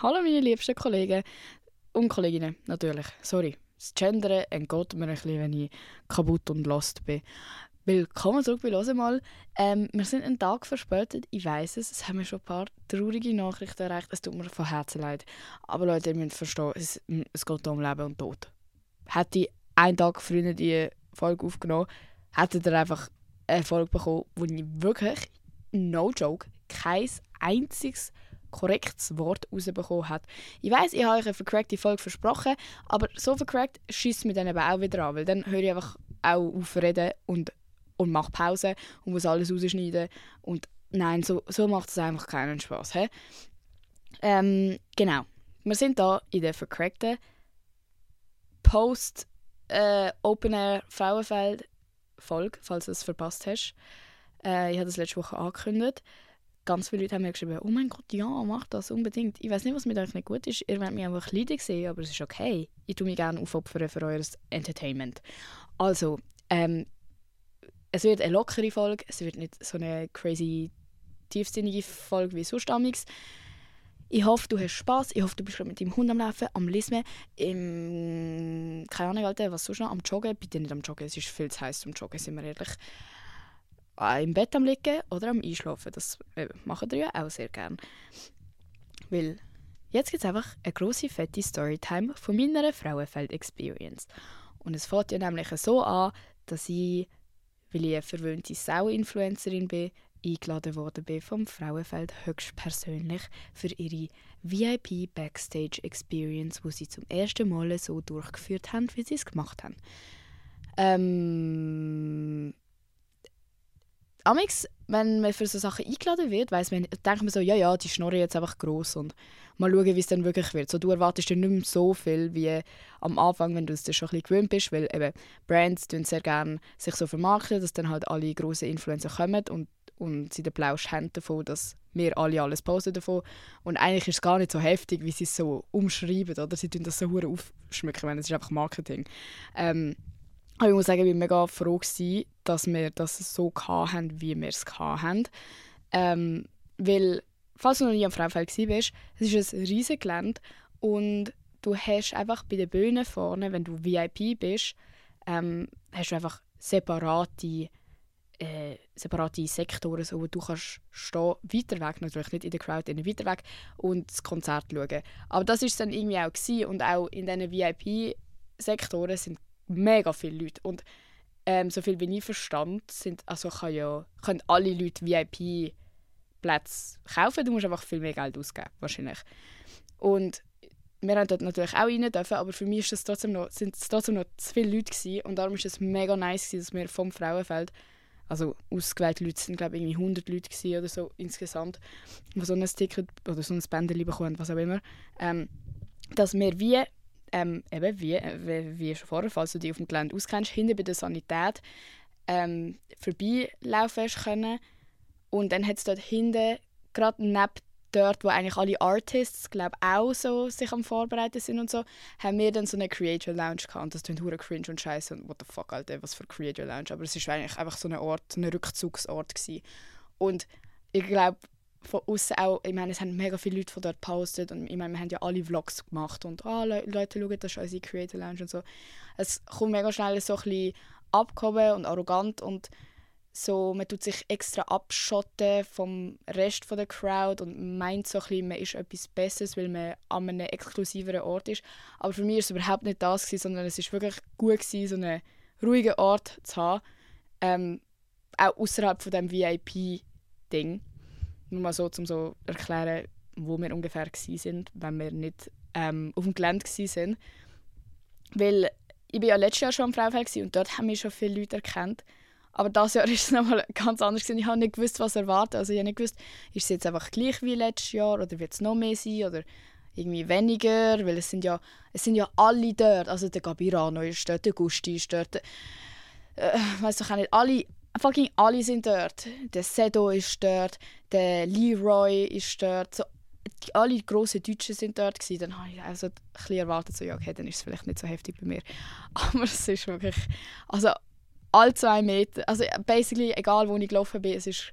Hallo meine liebsten Kollegen und Kolleginnen, natürlich. Sorry, das Gendern entgeht mir ein bisschen, wenn ich kaputt und lost bin. Willkommen zurück bei «Hören mal». Ähm, wir sind einen Tag verspätet, ich weiß es. Es haben mir schon ein paar traurige Nachrichten erreicht. Es tut mir von Herzen leid. Aber Leute, ihr müsst verstehen, es, es geht um Leben und Tod. Hätte ich einen Tag früher die Folge aufgenommen, hättet ihr einfach eine Folge bekommen, wo ich wirklich, no joke, kein einziges korrektes Wort rausbekommen hat. Ich weiß, ich habe euch eine vercrackte Folge versprochen, aber so vercrackt schießt mir dann eben auch wieder an, weil dann höre ich einfach auch auf reden und und mache Pause und muss alles rausschneiden. Und nein, so, so macht es einfach keinen Spaß. Ähm, genau. Wir sind da in der vercrackten Post äh, Open Air Frauenfeld Folge, falls du es verpasst hast. Äh, ich habe das letzte Woche angekündigt. Ganz viele Leute haben mir geschrieben, oh mein Gott, ja, mach das unbedingt. Ich weiß nicht, was mit euch nicht gut ist. Ihr wollt mich einfach leiden sehen, aber es ist okay. Ich tue mich gerne aufopfern für euer Entertainment. Also, ähm, es wird eine lockere Folge, es wird nicht so eine crazy tiefsinnige Folge wie sonst damals. Ich hoffe, du hast Spaß. Ich hoffe, du bist mit deinem Hund am Laufen, am Lismen, im... keine Ahnung, Alter, was sonst noch, am Joggen. Bitte nicht am Joggen, es ist viel zu heiß zum Joggen, sind wir ehrlich. Im Bett am Liegen oder am Einschlafen, das äh, machen wir ja auch sehr gerne. Weil jetzt gibt es einfach eine grosse, fette Storytime von meiner Frauenfeld-Experience. Und es fängt ja nämlich so an, dass ich weil ich eine verwöhnte Sau-Influencerin bin, eingeladen worden bin vom Frauenfeld höchstpersönlich für ihre VIP Backstage Experience, wo sie zum ersten Mal so durchgeführt haben, wie sie es gemacht haben. Ähm, Amix, wenn man für so Sachen eingeladen wird, weiß man, denkt man so, ja, ja, die Schnorre jetzt einfach groß und mal schauen, wie es dann wirklich wird. So, du erwartest dann nicht mehr so viel wie am Anfang, wenn du es dir schon ein bisschen gewöhnt bist, weil eben Brands tun sehr gerne sich so vermarkten, dass dann halt alle grossen Influencer kommen und, und sie den Plausch haben davon, dass wir alle alles posten davon. Und eigentlich ist es gar nicht so heftig, wie sie es so umschreiben, oder? Sie tun das so aufschmücken, wenn es ist einfach Marketing. Ähm, aber ich muss sagen, ich war mega froh, gewesen, dass wir das so hatten, wie wir es hatten. Ähm, weil, falls du noch nie am Frauenfeld warst, es ist ein riesiges Gelände und du hast einfach bei den Bühnen vorne, wenn du VIP bist, ähm, hast du einfach separate, äh, separate Sektoren, so, wo du kannst stehen, weiter weg, natürlich nicht in der Crowd, in weiter weg, und das Konzert schauen. Aber das war es dann irgendwie auch gewesen. und auch in diesen VIP-Sektoren sind mega viele Leute. Und ähm, so viel wie ich verstand, sind, also kann ja, können alle Leute VIP-Plätze kaufen. Du musst einfach viel mehr Geld ausgeben, wahrscheinlich. Und wir haben dort natürlich auch rein dürfen, aber für mich ist das trotzdem noch, sind es trotzdem noch zu viele Leute gewesen. Und darum ist es mega nice gewesen, dass wir vom Frauenfeld, also ausgewählte Leute sind glaube ich irgendwie 100 Leute gewesen oder so insgesamt, die so ein Ticket oder so ein Bändchen bekommen, was auch immer, ähm, dass wir wie ähm, eben wie, wie, wie schon vorher, falls du dich auf dem Gelände auskennst, hinten bei der Sanität ähm, vorbeilaufen können. Und dann hat es dort hinten, gerade neben dort, wo eigentlich alle Artists, glaube auch so sich am Vorbereiten sind und so, haben wir dann so eine Creator Lounge gehabt. Und das klingt hure cringe und scheiße und what the fuck, Alter, was für Creator Lounge. Aber es war eigentlich einfach so ein Ort, ein Rückzugsort gewesen. Und ich glaube, von außen auch, ich meine, es haben mega viele Leute von dort gepostet und ich meine, wir haben ja alle Vlogs gemacht und ah, Le Leute schauen, das ist unsere Creator Lounge und so. Es kommt mega schnell so ein bisschen abgehoben und arrogant und so, man tut sich extra abschotten vom Rest von der Crowd und meint so ein bisschen, man ist etwas Besseres, weil man an einem exklusiveren Ort ist. Aber für mich war es überhaupt nicht das, gewesen, sondern es war wirklich gut, gewesen, so einen ruhigen Ort zu haben. Ähm, auch außerhalb von dem VIP-Ding. Nur mal so, um so erklären, wo wir ungefähr sind, wenn wir nicht ähm, auf dem Gelände waren. Weil ich war ja letztes Jahr schon am Fraufeld und dort haben wir schon viele Leute erkannt. Aber dieses Jahr war es nochmal ganz anders. Ich habe nicht gewusst, was erwarten. Also ich habe nicht gewusst, ist es jetzt einfach gleich wie letztes Jahr oder wird es noch mehr sein oder irgendwie weniger, weil es sind ja, es sind ja alle dort. Also der Gabirano ist dort, der Gusti ist dort, äh, weiß doch auch nicht, alle, fucking alle sind dort. Der Sedo ist dort, der Leroy ist dort. So, alle grossen Deutschen sind dort gewesen. Dann habe ich also ein bisschen erwartet, so, ja, okay, dann ist es vielleicht nicht so heftig bei mir. Aber es ist wirklich, also alle zwei Meter, also basically, egal wo ich gelaufen bin, es ist,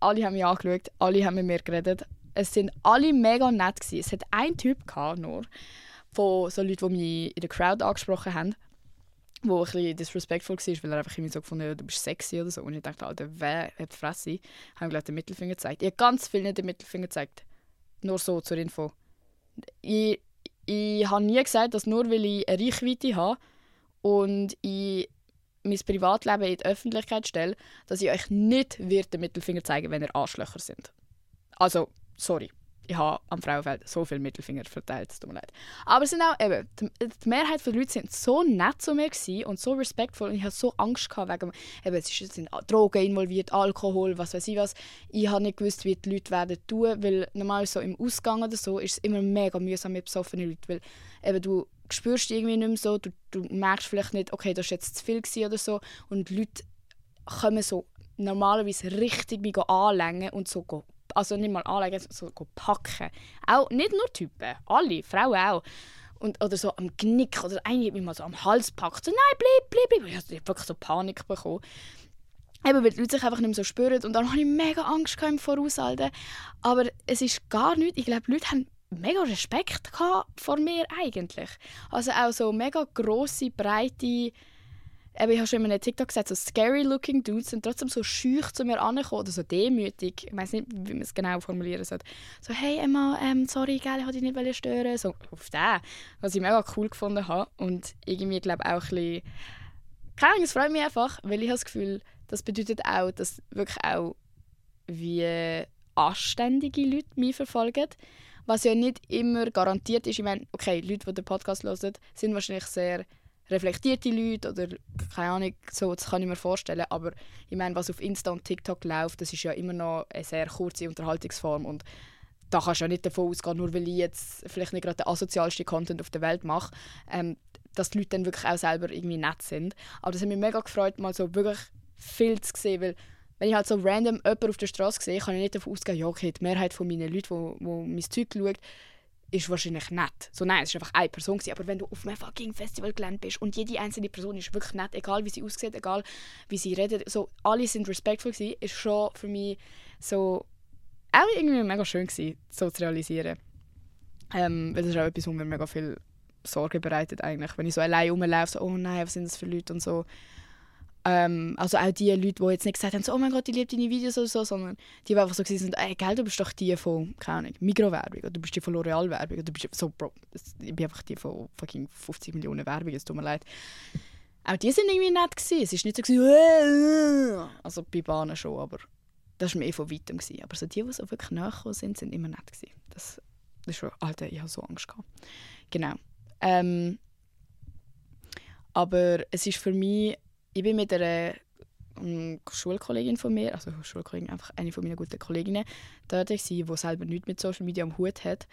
alle haben mich angeschaut, alle haben mit mir geredet. Es sind alle mega nett gewesen. Es hat einen Typ gehabt, nur von so Leuten, die mich in der Crowd angesprochen haben, wo ein bisschen disrespectful war, weil er einfach irgendwie so gefunden hat, du bist sexy oder so. Und ich dachte, Alter, wer hat die Fresse? Haben gleich den Mittelfinger gezeigt. Ich habe ganz vielen den Mittelfinger gezeigt. Nur so zur Info. Ich, ich habe nie gesagt, dass nur weil ich eine Reichweite habe und ich mein Privatleben in die Öffentlichkeit stelle, dass ich euch nicht den Mittelfinger zeigen wenn ihr Arschlöcher sind. Also, sorry ich habe am Frauenfeld so viele Mittelfinger verteilt, es tut mir leid. Aber sind auch eben, die, Mehrheit der Leute sind so nett zu mir und so respektvoll und ich hatte so Angst gehabt wegen, eben, es sind Drogen involviert, Alkohol, was weiß ich was. Ich habe nicht gewusst, wie die Leute werden tun, weil normal so im Ausgang oder so ist es immer mega mühsam mit besoffenen Leuten, weil eben du spürst irgendwie nicht mehr so, du, du merkst vielleicht nicht, okay, das war jetzt zu viel oder so und die Leute kommen so normalerweise richtig mich anlängen und so also nicht mal anlegen, sondern so packen. Auch nicht nur Typen, alle, Frauen auch. Und, oder so am Knick oder eine hat mich mal so am Hals packt. So, nein, bleib, bleib, bleib. Ich habe wirklich so Panik bekommen. Eben, weil die Leute sich einfach nicht mehr so spüren. Und dann hatte ich mega Angst im Voraushalten. Aber es ist gar nichts. Ich glaube, die Leute haben mega Respekt vor mir eigentlich. Also auch so mega grosse, breite Eben, ich habe schon in einem TikTok gesagt, so scary looking Dudes sind trotzdem so schüch zu mir angekommen oder so demütig. Ich weiß nicht, wie man es genau formulieren soll. So, hey Emma, ähm, sorry, gell, ich wollte dich nicht stören. So, auf den. Was ich mega cool gefunden habe. Und irgendwie, glaube auch ein bisschen... Keine Ahnung, es freut mich einfach, weil ich habe das Gefühl, das bedeutet auch, dass wirklich auch wie anständige Leute mich verfolgen. Was ja nicht immer garantiert ist. Ich meine, okay, Leute, die den Podcast hören, sind wahrscheinlich sehr reflektierte Leute oder keine Ahnung, so, das kann ich mir vorstellen. Aber ich meine, was auf Insta und TikTok läuft, das ist ja immer noch eine sehr kurze Unterhaltungsform und da kannst du ja nicht davon ausgehen, nur weil ich jetzt vielleicht nicht gerade den asozialsten Content auf der Welt mache, ähm, dass die Leute dann wirklich auch selber irgendwie nett sind. Aber das hat mich mega gefreut, mal so wirklich viel zu sehen, weil wenn ich halt so random jemanden auf der Straße sehe, kann ich nicht davon ausgehen, ja okay, die Mehrheit von meinen Leuten, die, die mein Zeug schauen, ist wahrscheinlich nett. So nein, es war einfach eine Person. Gewesen. Aber wenn du auf einem fucking Festivalgelände bist und jede einzelne Person ist wirklich nett, egal wie sie aussieht, egal wie sie redet, so alle sind respektvoll ist schon für mich so auch irgendwie mega schön gewesen, so zu realisieren. Ähm, weil das ist auch etwas, was mir mega viel Sorge bereitet eigentlich. Wenn ich so allein rumlaufe, so, oh nein, was sind das für Leute und so. Ähm, also auch die Leute, die jetzt nicht gesagt haben, so, oh mein Gott, ich liebe deine Videos oder so, sondern die einfach so sind, ey, gell, du bist doch die von, keine Ahnung, Mikrowerbung oder du bist die von L'Oreal-Werbung oder du bist so, Bro, ich bin einfach die von fucking 50 Millionen Werbung, es tut mir leid. Auch die sind irgendwie nett gewesen. Es ist nicht so gewesen, äh, äh. also bei Bahnen schon, aber das war eh von weitem gewesen. Aber so die, die so wirklich nachgekommen sind, sind immer nett gewesen. Das, das ist schon, Alter, ich habe so Angst gehabt. Genau. Ähm, aber es ist für mich ich bin mit einer um, Schulkollegin von mir, also Schulkollegin, einfach eine von meinen guten Kolleginnen, dort war, die selber nichts mit Social Media am Hut hat,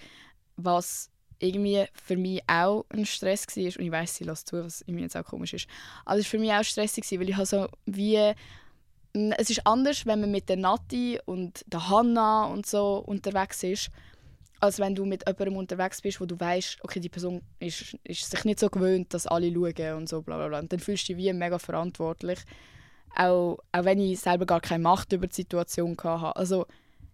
was irgendwie für mich auch ein Stress war. Und ich weiß, sie lässt zu, was irgendwie jetzt auch komisch ist. Aber es war für mich auch stressig, weil ich habe so wie... Es ist anders, wenn man mit der Nati und der Hanna und so unterwegs ist, als wenn du mit jemandem unterwegs bist, wo du weißt, okay, die Person ist, ist sich nicht so gewöhnt, dass alle schauen und so bla bla bla. Und dann fühlst du dich wie mega verantwortlich. Auch, auch wenn ich selber gar keine Macht über die Situation hatte. Also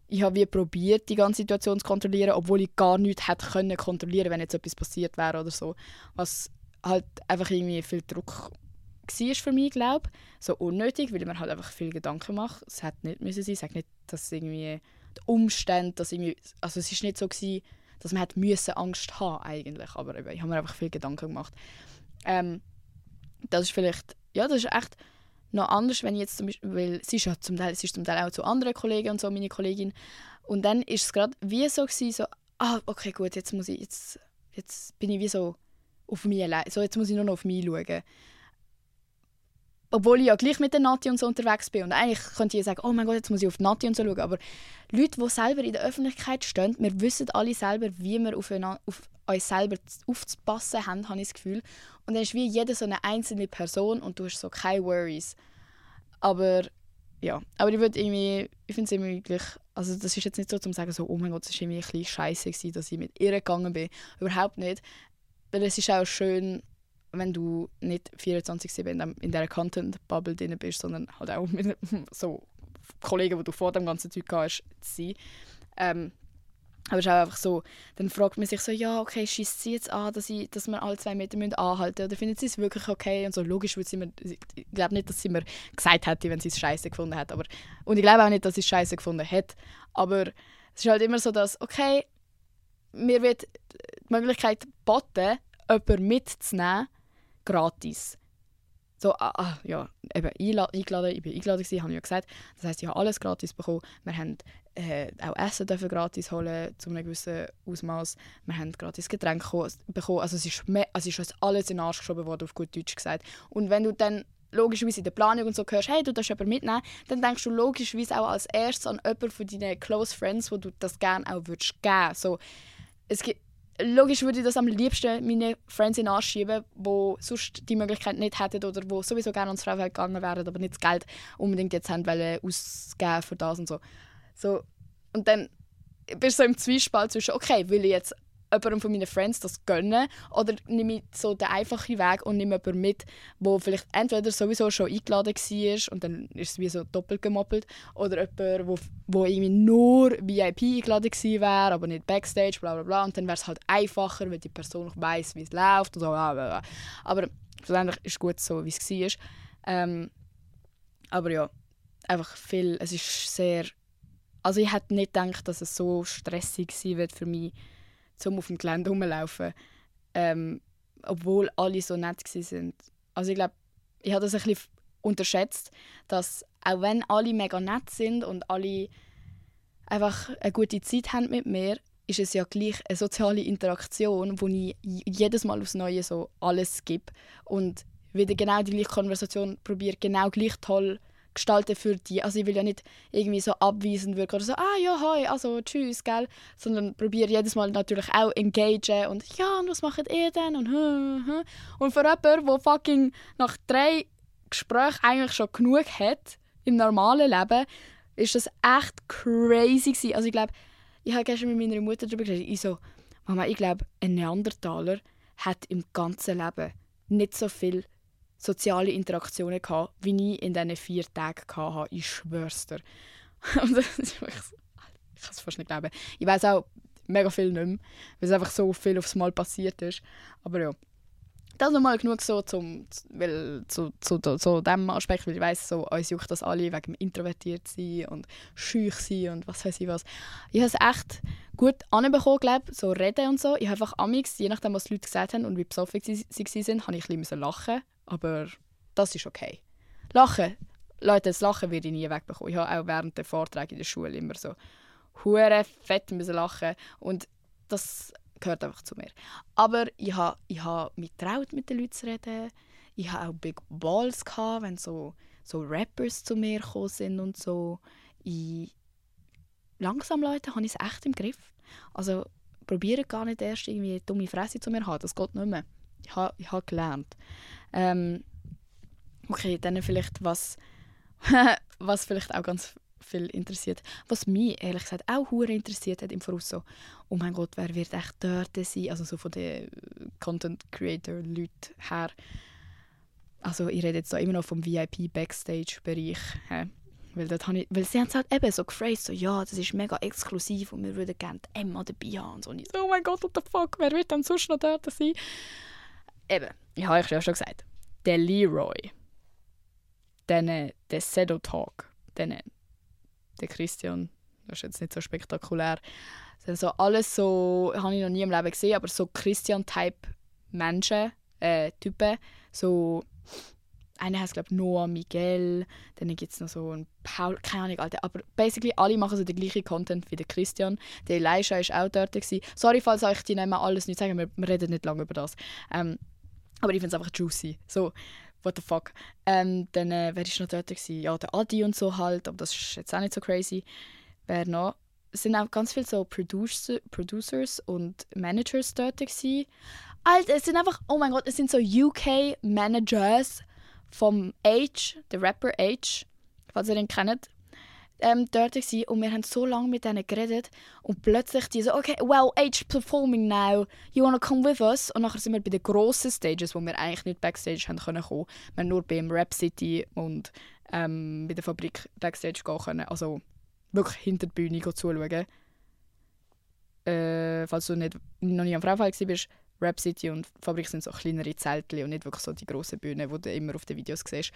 ich habe wie probiert, die ganze Situation zu kontrollieren, obwohl ich gar nichts hätte können kontrollieren, wenn jetzt etwas passiert wäre oder so. Was halt einfach irgendwie viel Druck war für mich, glaube So unnötig, weil man halt einfach viel Gedanken macht. Es hätte nicht müssen sein. Ich sage nicht, dass irgendwie die Umstände, dass irgendwie, also es ist nicht so gewesen, dass man hat müssen Angst haben eigentlich, aber ich habe mir einfach viel Gedanken gemacht. Ähm, das ist vielleicht, ja, das ist echt noch anders, wenn ich jetzt zum Beispiel, weil sie ist ja zum Teil, sie ist zum Teil auch zu anderen Kollegen und so, meine Kollegin, und dann ist es gerade wie so gewesen, so, ah, okay, gut, jetzt muss ich, jetzt, jetzt bin ich wie so auf mich allein, so, jetzt muss ich nur noch auf mich schauen obwohl ich ja gleich mit der Nati und so unterwegs bin. Und eigentlich könnte ich sagen, oh mein Gott, jetzt muss ich auf die Nati und so schauen. Aber Leute, die selber in der Öffentlichkeit stehen, wir wissen alle selber, wie wir auf, auf uns selber aufzupassen haben, habe ich das Gefühl. Und dann ist wie jede so eine einzelne Person und du hast so keine Worries. Aber ja, aber ich würde irgendwie, ich finde es irgendwie wirklich, also das ist jetzt nicht so zum sagen so, oh mein Gott, es war irgendwie ein bisschen scheiße dass ich mit ihr gegangen bin. Überhaupt nicht. Weil es ist auch schön, wenn du nicht 24-7 in dieser Content-Bubble drin bist, sondern halt auch mit so Kollegen, die du vor dem ganzen Zeug hast, zu sein. Ähm, Aber es ist auch einfach so, dann fragt man sich so, ja, okay, schießt sie jetzt an, dass, ich, dass wir alle zwei Meter müssen anhalten müssen? Oder findet sie es wirklich okay? Und so, logisch würde sie mir, ich glaube nicht, dass sie mir gesagt hätte, wenn sie es scheiße gefunden hat. Aber, und ich glaube auch nicht, dass sie es scheiße gefunden hat. Aber es ist halt immer so, dass, okay, mir wird die Möglichkeit geboten, jemanden mitzunehmen, gratis. So, ah, ah, ja, eben eingeladen, ich bin eingeladen gewesen, habe ich ja gesagt. Das heisst, ich habe alles gratis bekommen. Wir haben äh, auch Essen dürfen gratis holen, zu einem gewissen Ausmaß. Wir haben gratis Getränke bekommen. Also es ist, also es ist alles in den Arsch geschoben worden, auf gut Deutsch gesagt. Und wenn du dann logischerweise in der Planung und so hörst, hey, du darfst jemanden mitnehmen, dann denkst du logischerweise auch als erstes an jemanden von deinen Close Friends, wo du das gerne auch würdest geben. So, es gibt, logisch würde ich das am liebsten meinen Friends in anschieben, die sonst die Möglichkeit nicht hätten oder die sowieso gerne ans Frauenfeld gegangen wären, aber nicht das Geld unbedingt jetzt haben wollen, ausgeben für das und so. so und dann bist du so im Zwiespalt zwischen, okay, will ich jetzt jemandem von meinen Friends das gönnen oder nehme ich so den einfachen Weg und nehme jemanden mit, der vielleicht entweder sowieso schon eingeladen war und dann ist es wie so doppelt gemoppelt oder jemand, wo, wo irgendwie nur VIP eingeladen wäre, aber nicht Backstage, bla bla bla und dann wäre es halt einfacher, wenn die Person noch weiss, wie es läuft und so, bla bla bla. aber schlussendlich ist es gut so, wie es war. Ähm, aber ja, einfach viel, es ist sehr also ich hätte nicht gedacht, dass es so stressig sein wird für mich, zum auf dem Gelände rumlaufen. Ähm, obwohl alle so nett waren. Also ich glaube, ich habe das ein bisschen unterschätzt, dass auch wenn alle mega nett sind und alle einfach eine gute Zeit haben mit mir, ist es ja gleich eine soziale Interaktion, wo ich jedes Mal aufs Neue so alles gebe und wieder genau die gleiche Konversation probiere, genau gleich toll zu gestalten für die. Also ich will ja nicht irgendwie so abweisend wirken oder so, ah ja, hi, also tschüss, gell, sondern probiere jedes Mal natürlich auch engagen und ja, und was macht ihr denn und hm, hm. und für jemanden, der fucking nach drei Gesprächen eigentlich schon genug hat im normalen Leben, ist das echt crazy gewesen. Also ich glaube, ich habe gestern mit meiner Mutter darüber geredet, ich so, Mama, ich glaube, ein Neandertaler hat im ganzen Leben nicht so viel soziale Interaktionen gehabt, wie ich in diesen vier Tagen hatte. Ich schwör's dir. Und ich kann es fast nicht glauben. Ich weiß auch mega viel nicht mehr, weil es einfach so viel aufs Mal passiert ist. Aber ja, das nochmal genug so zum, weil, zu, zu, zu, zu dem Aspekt, weil ich weiss, so, uns juckt das alle wegen introvertiert sein und schüch sein und was weiß ich was. Ich habe es echt gut anbekommen, glaube so reden und so. Ich habe einfach amix, je nachdem, was die Leute gesagt haben und wie besoffen sie, sie waren, habe ich ein bisschen lachen aber das ist okay. Lachen, Leute, das Lachen werde ich nie wegbekommen. Ich habe auch während der Vorträge in der Schule immer so hure fett lachen und das gehört einfach zu mir. Aber ich habe ich ha mich traut mit den Leuten zu reden. Ich habe auch Big Balls gehabt, wenn so so Rappers zu mir gekommen sind und so. Ich, langsam Leute, habe ich es echt im Griff. Also probiere gar nicht erst irgendwie eine dumme Fresse zu mir zu haben. Das geht nicht mehr. Ich habe ich ha gelernt. Ähm, okay, dann vielleicht was, was vielleicht auch ganz viel interessiert. Was mich ehrlich gesagt auch hure interessiert hat im Voraus so, oh mein Gott, wer wird echt dort sein? Also so von den Content Creator Leuten her. Also ich rede jetzt da immer noch vom VIP Backstage Bereich. Weil, dort ich, weil sie haben es halt eben so gephrased, so ja, das ist mega exklusiv und wir würden gerne Emma dabei haben. Und ich so, oh mein Gott, what the fuck, wer wird dann sonst noch dort sein? eben, ich habe euch ja schon gesagt, der Leroy, äh, der Sedo Talk, äh, der Christian, das ist jetzt nicht so spektakulär. Das sind so alles so, habe ich noch nie im Leben gesehen, aber so Christian-Type Menschen, äh, Typen, so einer heißt glaube Noah Miguel, dann gibt es noch so einen Paul, keine Ahnung, Alter. aber basically alle machen so den gleichen Content wie der Christian. Der Elisha war auch dort. Gewesen. Sorry, falls euch die Namen alles nicht sagen, wir, wir reden nicht lange über das. Ähm, aber ich finde es einfach juicy. So, what the fuck. Ähm, dann, äh, wer war noch dort? Gewesen? Ja, der Adi und so halt, aber das ist jetzt auch nicht so crazy. Wer noch? Es sind auch ganz viele so Producer, Producers und Managers dort gewesen. Alter, es sind einfach, oh mein Gott, es sind so UK-Managers vom Age, der Rapper Age, falls ihr ihn kennt ähm, dort gewesen, und wir haben so lange mit denen geredet und plötzlich die so, okay, well, age performing now, you wanna come with us? Und nachher sind wir bei den grossen Stages, wo wir eigentlich nicht Backstage haben können kommen. Wir haben nur beim Rap City und ähm, bei der Fabrik Backstage gehen können. Also wirklich hinter der Bühne zuschauen. äh, falls du nicht, noch nie am Fraufall bist, Rap City und Fabrik sind so kleinere Zelte und nicht wirklich so die grossen Bühnen, die du immer auf den Videos siehst.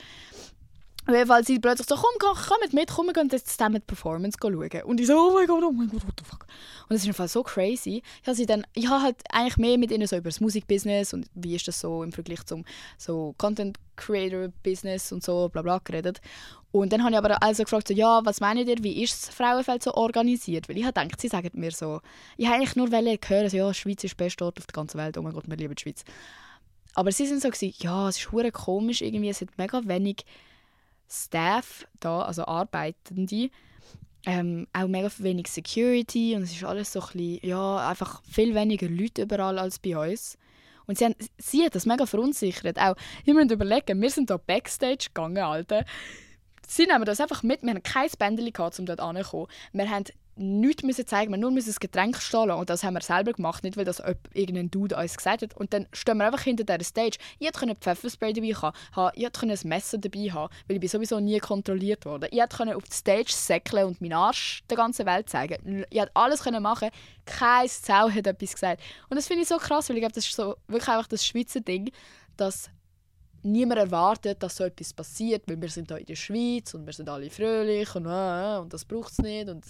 Weil sie plötzlich so, komm, komm, komm mit, komm, wir gehen jetzt zusammen die Performance schauen. Und ich so, oh mein Gott, oh mein Gott, what the fuck. Und es ist einfach so crazy. Ich habe, dann, ich habe halt eigentlich mehr mit ihnen so über das Musikbusiness und wie ist das so im Vergleich zum so Content Creator Business und so, bla bla, geredet. Und dann habe ich aber also gefragt, so, ja, was meint ihr, wie ist das Frauenfeld so organisiert? Weil ich habe gedacht, sie sagen mir so, ich habe eigentlich nur hören, so, ja, Schweiz ist der beste Ort auf der ganzen Welt, oh mein Gott, wir lieben die Schweiz. Aber sie sind so, gewesen, ja, es ist komisch, irgendwie, es hat mega wenig Staff da, also Arbeitende, ähm, auch mega wenig Security und es ist alles so ein bisschen, ja, einfach viel weniger Leute überall als bei uns. Und sie, haben, sie hat das mega verunsichert. Auch, ich muss überlegen, wir sind da Backstage gegangen, Alter. Sie nehmen das einfach mit. Wir hatten kein Bändchen, um dort anzukommen. Wir haben nichts müssen zeigen, wir nur müssen das Getränk stehen und das haben wir selber gemacht, nicht weil das irgendein Dude uns gesagt hat. Und dann stehen wir einfach hinter dieser Stage. Ich konnte Pfefferspray dabei haben, ich konnte ein Messer dabei haben, weil ich sowieso nie kontrolliert wurde. Ich konnte auf die Stage säckeln und meinen Arsch der ganzen Welt zeigen. Ich konnte alles machen, kein Zau hat etwas gesagt. Und das finde ich so krass, weil ich glaube, das ist so wirklich einfach das Schweizer Ding, dass niemand erwartet, dass so etwas passiert, weil wir sind hier in der Schweiz und wir sind alle fröhlich und, äh, und das braucht es nicht. Und,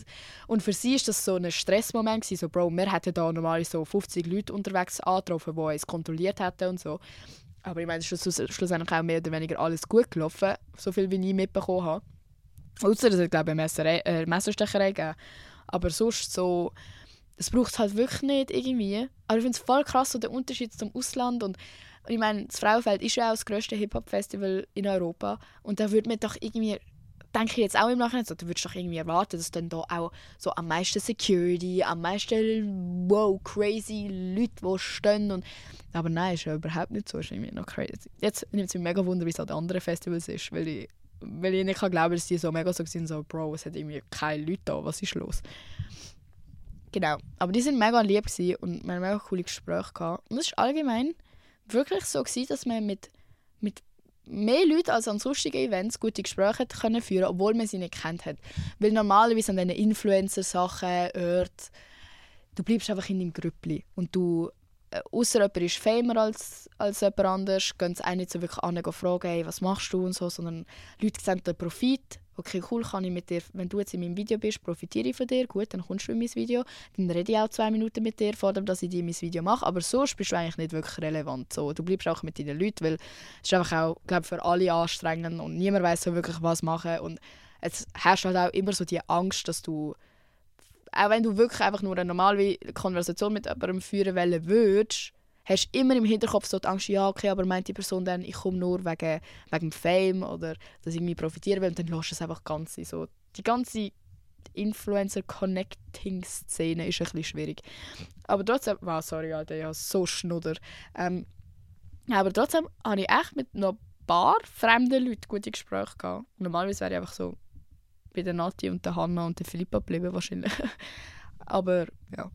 und für sie war das so ein Stressmoment, so Bro, wir hätten da normal so 50 Leute unterwegs angetroffen, die uns kontrolliert hätten und so. Aber ich meine, es ist schlussendlich auch mehr oder weniger alles gut gelaufen, so viel wie ich mitbekommen habe. Außer es, glaube ich, eine äh, Messerstecherei gegeben Aber sonst so, es braucht es halt wirklich nicht irgendwie. Aber ich finde es voll krass, so der Unterschied zum Ausland und und ich meine, das Frauenfeld ist ja auch das grösste Hip-Hop-Festival in Europa. Und da würde man doch irgendwie, denke ich jetzt auch im Nachhinein, so, da würdest du doch irgendwie erwarten, dass dann da auch so am meisten Security, am meisten, wow, crazy Leute, die stehen. Und, aber nein, ist ja überhaupt nicht so. Ist irgendwie noch crazy. Jetzt nimmt es mich mega Wunder, wie es an anderen Festivals ist, weil ich, weil ich nicht glauben kann dass die so mega so sind, so, Bro, es hat irgendwie keine Leute da, was ist los? Genau. Aber die sind mega lieb und wir haben mega coole Gespräche gehabt. Und das ist allgemein wirklich so, gewesen, dass man mit, mit mehr Leuten als an sonstigen Events gute Gespräche können führen obwohl man sie nicht kennt hat. Weil normalerweise an diesen Influencer-Sachen, Ort, du bleibst einfach in deinem Grüppli und du äh, außer jemand ist famer als, als jemand anderes, gehen sie auch nicht so wirklich an fragen, hey, was machst du und so, sondern Leute sehen den Profit okay, cool, kann ich mit dir, wenn du jetzt in meinem Video bist, profitiere ich von dir, gut, dann kommst du in mein Video, dann rede ich auch zwei Minuten mit dir, vor dem, dass ich dir mein Video mache, aber sonst bist du eigentlich nicht wirklich relevant. So, du bleibst auch mit deinen Leuten, weil es ist einfach auch, glaube für alle anstrengend und niemand weiß so wirklich, was machen. Und es hast halt auch immer so die Angst, dass du auch wenn du wirklich einfach nur eine normale Konversation mit jemandem führen wollen würdest, hast immer im Hinterkopf so die Angst, ja, okay, aber meint die Person dann, ich komme nur wegen, wegen Fame oder dass ich mich profitieren will und dann lässt du es einfach ganz. So, die ganze Influencer-Connecting-Szene ist ein bisschen schwierig. Aber trotzdem, wow, sorry, Alter, habe so Schnudder. Ähm, aber trotzdem habe ich echt mit noch ein paar fremden Leuten gute Gespräche gehabt. Normalerweise wäre ich einfach so bei der Nati und der Hanna und der Philippa geblieben wahrscheinlich. aber ja.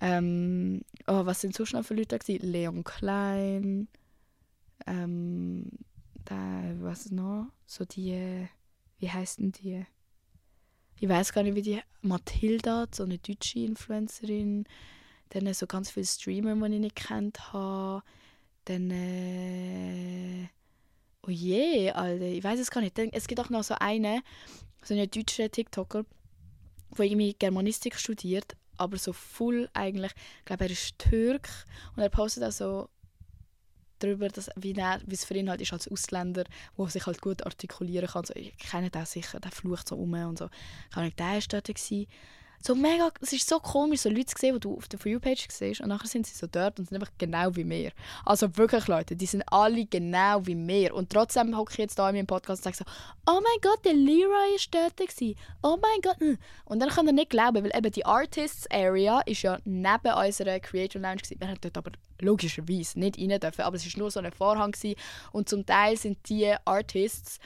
Ähm, oh, was sind sonst noch für Leute da? Leon Klein. Ähm, da, was noch? So die, wie heißen die? Ich weiß gar nicht, wie die. Mathilda, so eine deutsche Influencerin. Dann so ganz viele Streamer, die ich nicht kennt habe. Dann, äh, oh je, Alter, ich weiß es gar nicht. Es gibt auch noch so eine, so eine deutsche TikToker, die irgendwie Germanistik studiert aber so full eigentlich. Ich glaube, er ist Türk und er postet auch so darüber, dass, wie, es für ihn halt ist als Ausländer, wo sich halt gut artikulieren kann. So, ich kenne den sicher, der flucht so um und so. Ich nicht, der war dort. Gewesen so mega, es ist so komisch, so Leute zu sehen, die du auf der For You-Page siehst und nachher sind sie so dort und sind einfach genau wie wir. Also wirklich, Leute, die sind alle genau wie wir. Und trotzdem hocke ich jetzt da in meinem Podcast und sage so, oh mein Gott, der Leroy ist dort gewesen. Oh mein Gott. Hm. Und dann kann er nicht glauben, weil eben die Artists-Area ist ja neben unserer Creator Lounge gewesen. Wir haben dort aber logischerweise nicht rein dürfen, aber es war nur so ein Vorhang gewesen. und zum Teil sind die Artists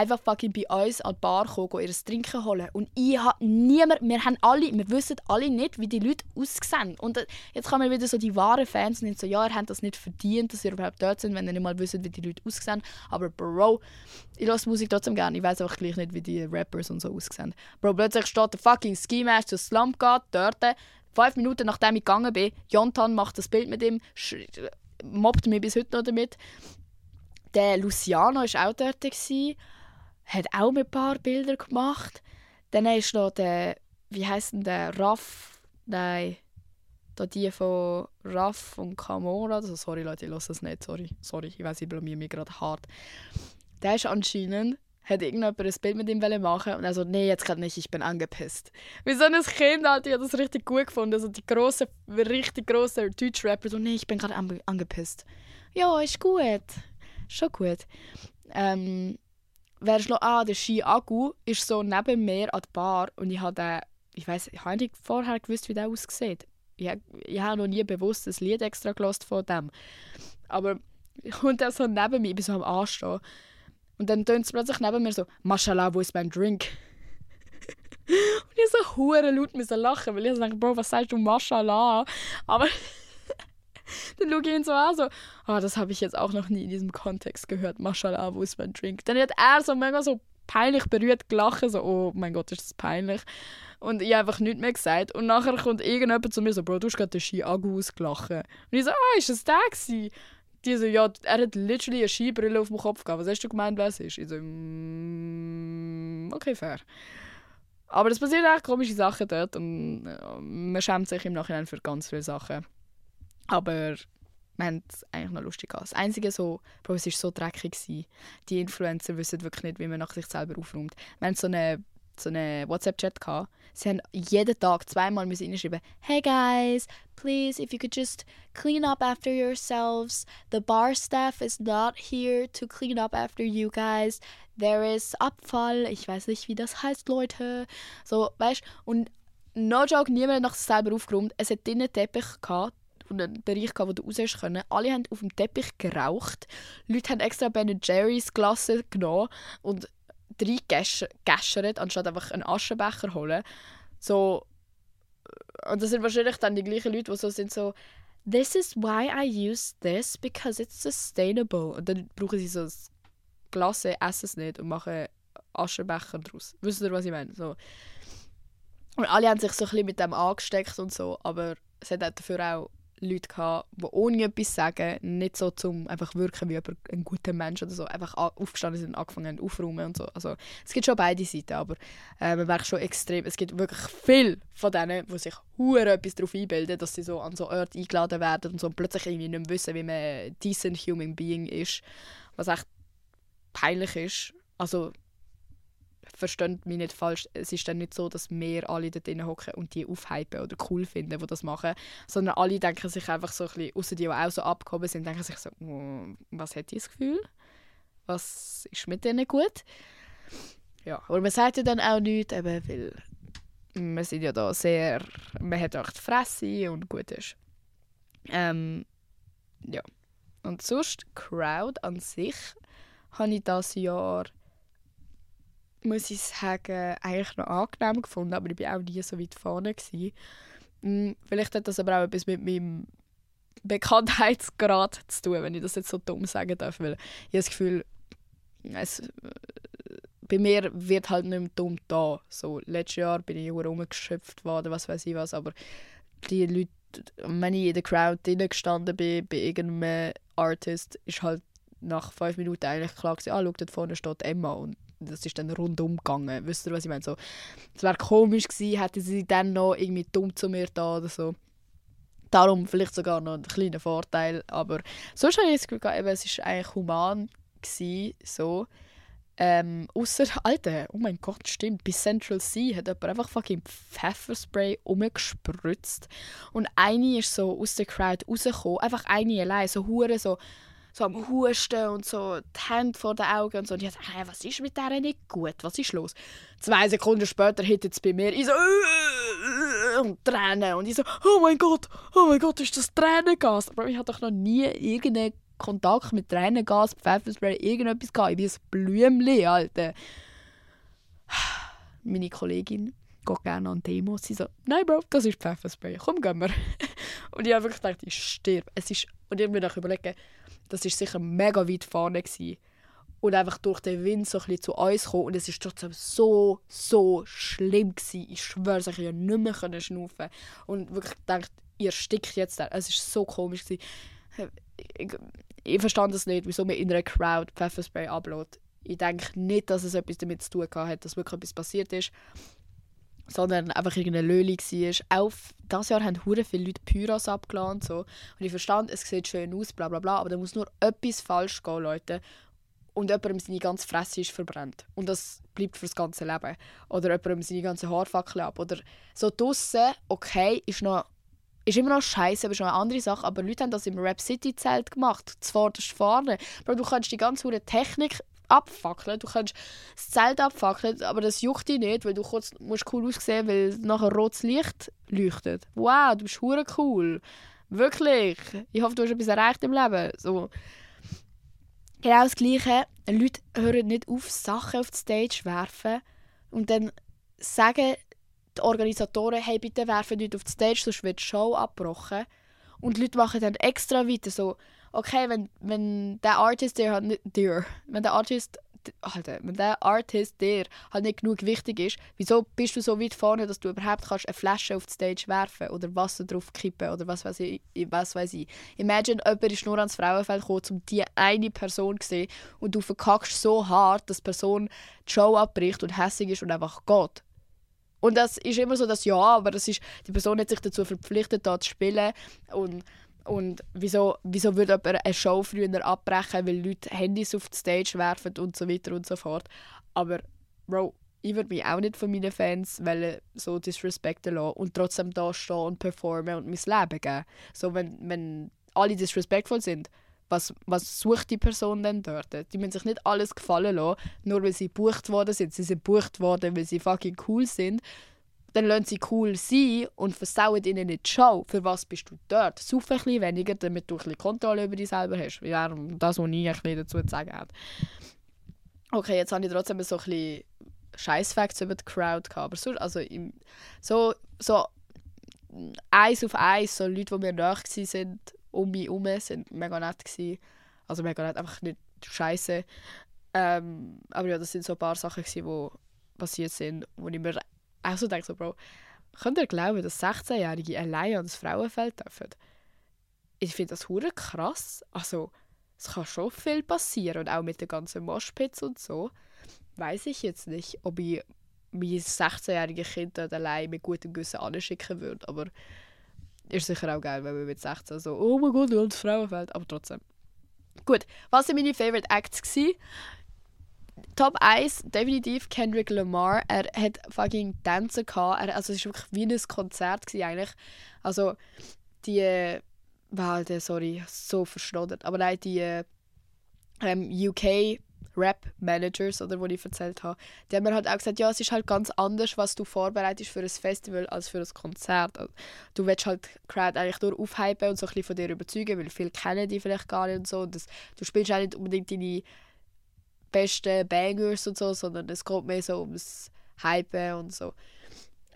einfach fucking bei uns an die Bar kommen, ihr Trinken holen. Und ich habe niemand, wir haben alle, wir wissen alle nicht, wie die Leute aussehen. Und äh, jetzt man wieder so die wahren Fans und so, ja, ihr habt das nicht verdient, dass ihr überhaupt dort sind, wenn ihr nicht mal wisst, wie die Leute aussehen. Aber Bro, ich höre Musik trotzdem gerne. Ich weiß einfach gleich nicht, wie die Rappers und so aussehen. Bro, plötzlich steht der fucking Ski Mask zu Slump God dort, fünf Minuten nachdem ich gegangen bin, Jontan macht das Bild mit ihm, mobbt mich bis heute noch damit. Der Luciano war auch dort, gewesen, hat auch ein paar Bilder gemacht. Dann ist noch der, wie heißt denn der, Raff, nein, da die von Raff und Camora, also sorry Leute, ich lasse das nicht, sorry, sorry, ich weiß, ich blamier mich gerade hart. Der ist anscheinend hat irgendjemand ein Bild mit ihm machen und er so, nee, jetzt gerade nicht, ich bin angepisst. Wie so ein Kind hat ich das richtig gut gefunden. Also die grossen, richtig grossen Deutschrapper so, nee, ich bin gerade angepisst. Ja, ist gut. Schon gut. Ähm, ist noch, ah, der Ski Agu ist so neben mir an der Bar und ich habe ich weiß, ich habe nicht vorher gewusst, wie der aussieht. Ich, ich habe noch nie bewusst ein Lied extra gelost von dem. Aber und er so neben mir, ich bin so am Anstehen. Und dann tönt es plötzlich neben mir so, Mashallah, wo ist mein Drink? und ich so hure laut lachen, weil ich so denke, Bro, was sagst du Mashallah? Aber dann schaue ich ihn so an, so, oh, das habe ich jetzt auch noch nie in diesem Kontext gehört. Mashallah, wo ist mein Drink? Dann hat er so mega so peinlich berührt gelacht, so, oh mein Gott, ist das peinlich. Und ich einfach nichts mehr gesagt. Und nachher kommt irgendjemand zu mir so, Bro, du hast gerade den Ski Agu ausgelacht. Und ich so, ah, ist das der gewesen? Die so, ja, er hat literally eine Skibrille auf dem Kopf gehabt. Was hast du gemeint, wer es ist? Ich so, mm, okay, fair. Aber es passieren echt komische Sachen dort und man schämt sich im Nachhinein für ganz viele Sachen. Aber wir haben es eigentlich noch lustig gehabt. Das Einzige so, Bro, es war so dreckig. Gewesen. Die Influencer wissen wirklich nicht, wie man nach sich selber aufräumt. Wir haben so eine so einen WhatsApp-Chat gehabt. Sie haben jeden Tag zweimal reinschreiben Hey guys, please, if you could just clean up after yourselves. The bar staff is not here to clean up after you guys. There is Abfall. Ich weiß nicht, wie das heißt, Leute. So, weißt Und no joke, niemand hat nach sich selber aufgeräumt. Es hat drinnen Teppich gehabt und einen Bereich, gehabt, wo du raus können. Alle haben auf dem Teppich geraucht. Leute haben extra Ben Jerry's Glasse genommen und reingäschert, anstatt einfach einen Aschenbecher holen. So, und das sind wahrscheinlich dann die gleichen Leute, die so sind so «This is why I use this, because it's sustainable». Und dann brauchen sie so ein Glas, essen es nicht und machen Aschenbecher daraus. Wisst ihr, was ich meine? So. Und alle haben sich so ein bisschen mit dem angesteckt und so, aber es hat dafür auch Leute gehabt, die ohne etwas sagen, nicht so zum einfach wirken wie ein guter Mensch oder so, einfach aufgestanden sind und angefangen haben aufräumen und so. Also es gibt schon beide Seiten, aber äh, man merkt schon extrem, es gibt wirklich viel von denen, die sich hure etwas darauf einbilden, dass sie so an so Orte eingeladen werden und so und plötzlich irgendwie nicht mehr wissen, wie man decent human being ist, was echt peinlich ist. Also versteht mich nicht falsch, es ist dann nicht so, dass wir alle da drinnen hocken und die aufhypen oder cool finden, die das machen, sondern alle denken sich einfach so ein bisschen, außer die, die auch so abgehoben sind, denken sich so, oh, was hat die das Gefühl? Was ist mit denen gut? Ja, aber man sagt ja dann auch nichts, eben, weil wir sind ja da sehr, man hat auch die Fresse und gut ist. Ähm, ja. Und sonst, Crowd an sich, habe ich das Jahr muss ich sagen, eigentlich noch angenehm gefunden, aber ich war auch nie so weit vorne. Gewesen. Hm, vielleicht hat das aber auch etwas mit meinem Bekanntheitsgrad zu tun, wenn ich das jetzt so dumm sagen darf, weil ich habe das Gefühl, es, bei mir wird halt nicht mehr dumm da. So, letztes Jahr bin ich rumgeschöpft worden, was weiß ich was, aber die Leute, wenn ich in der Crowd drinnen gestanden bin, bei irgendeinem Artist, ist halt nach fünf Minuten eigentlich klar gewesen, ah, schau, dort vorne steht Emma und das ist dann rundum gegangen. Wisst ihr, was ich meine? So, es wäre komisch gewesen, hätte sie dann noch irgendwie dumm zu mir da oder so. Darum vielleicht sogar noch ein kleiner Vorteil, aber sonst habe ich das Gefühl, eben, es war eigentlich human gewesen, so. Ähm, außer, Alter, oh mein Gott, stimmt, bei Central Sea hat jemand einfach fucking Pfefferspray umgespritzt und eine ist so aus der Crowd rausgekommen, einfach eine allein, so hure so so am Husten und so die Hände vor den Augen und so. Und ich dachte, hey, was ist mit der nicht gut? Was ist los? Zwei Sekunden später hittet es bei mir. Ich so und Tränen. Und ich so, oh mein Gott, oh mein Gott, ist das Tränengas? Aber ich hatte doch noch nie irgendeinen Kontakt mit Tränengas, Pfefferspray, irgendetwas gehabt. Ich bin ein Blümchen, Alter. Meine Kollegin geht gerne an Demos. Sie so, nein, Bro, das ist Pfefferspray. Komm, gehen wir. und ich habe wirklich gedacht, ich sterbe. Es ist, und ich habe mir überlegt, das war sicher mega weit vorne. Gewesen. und einfach durch den Wind so ein zu uns kommen und es ist trotzdem so, so schlimm gewesen. Ich schwöre, ich konnte nicht mehr können schnaufen und wirklich gedacht, ihr stickt jetzt da. Es ist so komisch gewesen. Ich, ich verstand das nicht, wieso man in einer Crowd Pfefferspray uploadet. Ich denke nicht, dass es etwas damit zu tun hat, dass wirklich etwas passiert ist, sondern einfach irgendeine Löli war. Auch dieses Jahr haben hure viele Leute Pyros abgeladen so. und ich verstand, es sieht schön aus, bla bla bla, aber da muss nur etwas falsch gehen, Leute und jemandem seine ganze Fresse ist verbrannt. Und das bleibt für das ganze Leben. Oder jemandem seine ganze Haarfackel ab. Oder so draussen, okay, ist noch ist immer noch scheiße, aber ist noch eine andere Sache. Aber Leute haben das im Rap City Zelt gemacht, zuvorderst vorne. Bro, du kannst die ganze Technik abfackeln, du kannst das Zelt abfackeln, aber das juckt dich nicht, weil du kurz musst cool aussehen, weil nachher rotes Licht leuchtet. Wow, du bist hure cool, wirklich. Ich hoffe, du hast etwas erreicht im Leben. So. Genau das Gleiche. Leute hören nicht auf, Sachen auf die Stage werfen und dann sagen die Organisatoren, hey, bitte werfen nicht auf die Stage, sonst wird die Show abgebrochen. Und die Leute machen dann extra weiter so, okay, wenn, wenn der Artist dir halt nicht, dir, wenn der Artist Alter, wenn der Artist dir halt nicht genug wichtig ist, wieso bist du so weit vorne, dass du überhaupt kannst eine Flasche auf die Stage werfen oder Wasser drauf kippen oder was weiß ich, was weiß ich. Imagine, jemand ist nur ans Frauenfeld gekommen, um die eine Person zu sehen und du verkackst so hart, dass die Person die Show abbricht und hässlich ist und einfach geht. Und das ist immer so, dass ja, aber das ist, die Person hat sich dazu verpflichtet, da zu spielen und und wieso, wieso würde jemand eine Show früher abbrechen, weil Leute Handys auf die Stage werfen und so weiter und so fort. Aber, Bro, ich würde mich auch nicht von meinen Fans so disrespekten lassen und trotzdem da stehen und performen und mein Leben geben. So, wenn, wenn alle disrespektvoll sind, was, was sucht die Person denn dort? Die müssen sich nicht alles gefallen lassen, nur weil sie gebucht worden sind. Sie sind gebucht worden, weil sie fucking cool sind dann lassen sie cool sein und versauen ihnen nicht die Show. Für was bist du dort? Such ein bisschen weniger, damit du ein bisschen Kontrolle über dich selber hast. Ja, das, was ich ein bisschen dazu zu sagen habe. Okay, jetzt habe ich trotzdem so ein bisschen Scheiß-Facts über die Crowd gehabt. Aber so, also im, so, so eins auf eins, so Leute, die mir nach sind, um mich herum, sind mega nett gewesen. Also mega nett, einfach nicht scheiße. Ähm, aber ja, das sind so ein paar Sachen, die passiert sind, wo ich mir auch so denke, so, Bro, könnt ihr glauben, dass 16-Jährige allein ans Frauenfeld dürfen? Ich finde das hure krass. Also, es kann schon viel passieren und auch mit den ganzen Moshpits und so. Weiß ich jetzt nicht, ob ich mein 16-jähriges Kind dort allein mit gutem Gewissen anschicken würde, aber ist sicher auch geil, wenn man mit 16 so, oh mein Gott, du ans Frauenfeld, aber trotzdem. Gut, was waren meine Favorite Acts? Gewesen? Top 1 definitiv Kendrick Lamar. Er hat fucking Tänzer gehabt. Er, also es war wirklich wie ein Konzert eigentlich. Also die, wow, sorry, so verschnoddert. Aber nein, die ähm, UK Rap Managers oder wo ich erzählt habe, die haben mir halt auch gesagt, ja, es ist halt ganz anders, was du vorbereitest für ein Festival als für ein Konzert. Also, du willst halt Crowd eigentlich nur aufhypen und so ein bisschen von dir überzeugen, weil viele kennen die vielleicht gar nicht und so. Und das, du spielst auch nicht unbedingt deine besten Bangers und so, sondern es geht mehr so ums Hypen und so.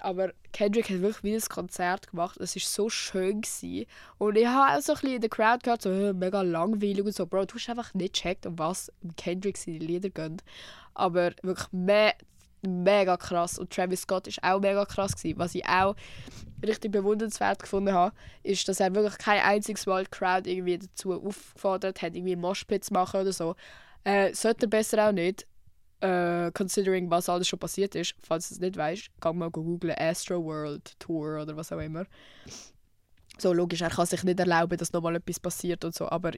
Aber Kendrick hat wirklich wie ein Konzert gemacht. Es war so schön. Gewesen. Und ich habe auch so ein bisschen in der Crowd gehört, so mega langweilig und so. Bro, du hast einfach nicht gecheckt, um was Kendrick seine Lieder gehen. Aber wirklich me mega krass. Und Travis Scott war auch mega krass. Gewesen. Was ich auch richtig bewundernswert gefunden habe, ist, dass er wirklich kein einziges Mal die Crowd irgendwie dazu aufgefordert hat, irgendwie Moshpits zu machen oder so. Äh, sollte er besser auch nicht. Äh, considering was alles schon passiert ist. Falls du es nicht weißt, kann mal googeln Astro World Tour oder was auch immer. So logisch, er kann sich nicht erlauben, dass nochmal etwas passiert und so, aber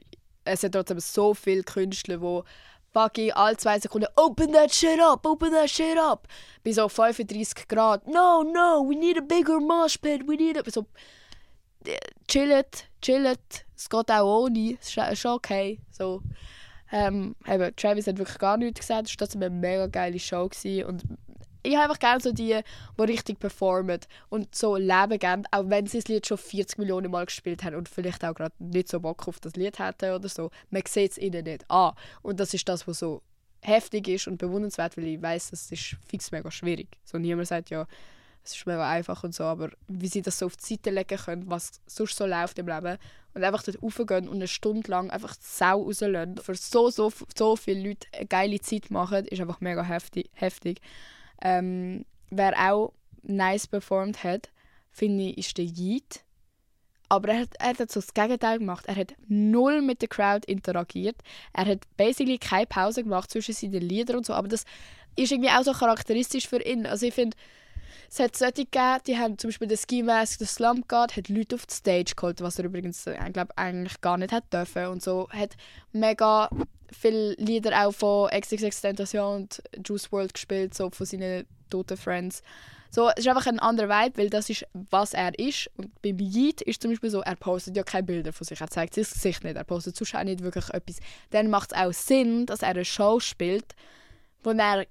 es sind trotzdem so viele Künstler, die fucking alle zwei Sekunden Open that shit up, open that shit up. Bei so 35 Grad. No, no, we need a bigger mosh pit, we need a... So, chillet, chillet. Es geht auch ohne, es ist okay. So. Ähm, eben, Travis hat wirklich gar nichts gesagt. Es war eine mega geile Show. Gewesen. Und ich habe einfach gerne so die, die richtig performen und so Leben geben, auch wenn sie das Lied schon 40 Millionen Mal gespielt haben und vielleicht auch gerade nicht so Bock auf das Lied hätten oder so. Man sieht es ihnen nicht an. Und das ist das, was so heftig ist und bewundernswert, weil ich weiß, das ist fix mega schwierig. So niemand sagt ja, es ist mega einfach und so, aber wie sie das so auf die Seite legen können, was sonst so läuft im Leben und einfach dort raufgehen und eine Stunde lang einfach die Sau rauslassen, für so, so, so viele Leute eine geile Zeit machen, ist einfach mega heftig. heftig. Ähm, wer auch nice performt hat, finde ich, ist der Yeet. Aber er hat, er hat so das Gegenteil gemacht. Er hat null mit der Crowd interagiert. Er hat basically keine Pause gemacht zwischen seinen Liedern und so. Aber das ist irgendwie auch so charakteristisch für ihn. Also ich finde, es hat solche gegeben, die haben zum Beispiel den Ski Mask, den Slump Guard, hat Leute auf die Stage geholt, was er übrigens äh, ich glaub, eigentlich gar nicht hat dürfen und so. Hat mega viele Lieder auch von XXXTentacion und Juice WRLD gespielt, so von seinen toten Friends. So, es ist einfach ein anderer Vibe, weil das ist, was er ist. Und beim Yeet ist zum Beispiel so, er postet ja keine Bilder von sich, er zeigt sein Gesicht nicht, er postet sonst auch nicht wirklich etwas. Dann macht es auch Sinn, dass er eine Show spielt, wo er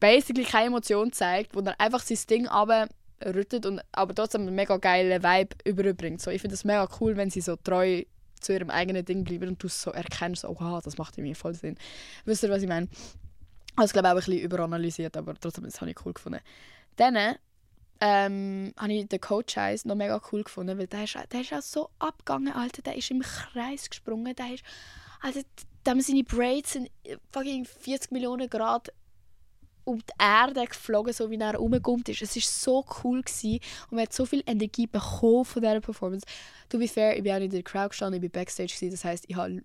basically keine Emotion zeigt, wo er einfach sein Ding rüttet und aber trotzdem einen mega geilen Vibe überbringt. So, ich finde es mega cool, wenn sie so treu zu ihrem eigenen Ding bleiben und du so erkennst, oh, wow, das macht irgendwie voll Sinn. Wisst ihr, was ich meine? Also, ich glaube auch ein bisschen überanalysiert, aber trotzdem das habe ich cool gefunden. Dann ähm, habe ich den Coach Eyes noch mega cool gefunden, weil der ist, der ist auch so abgegangen, Alter. Der ist im Kreis gesprungen, der ist... Also, seine Braids sind fucking 40 Millionen Grad um die Erde geflogen, so wie er rumgekommen ist. Es war so cool gewesen und man hat so viel Energie bekommen von dieser Performance. To be fair, ich bin auch nicht in der Crowd gestanden, ich war Backstage, gewesen, das heisst, ich konnte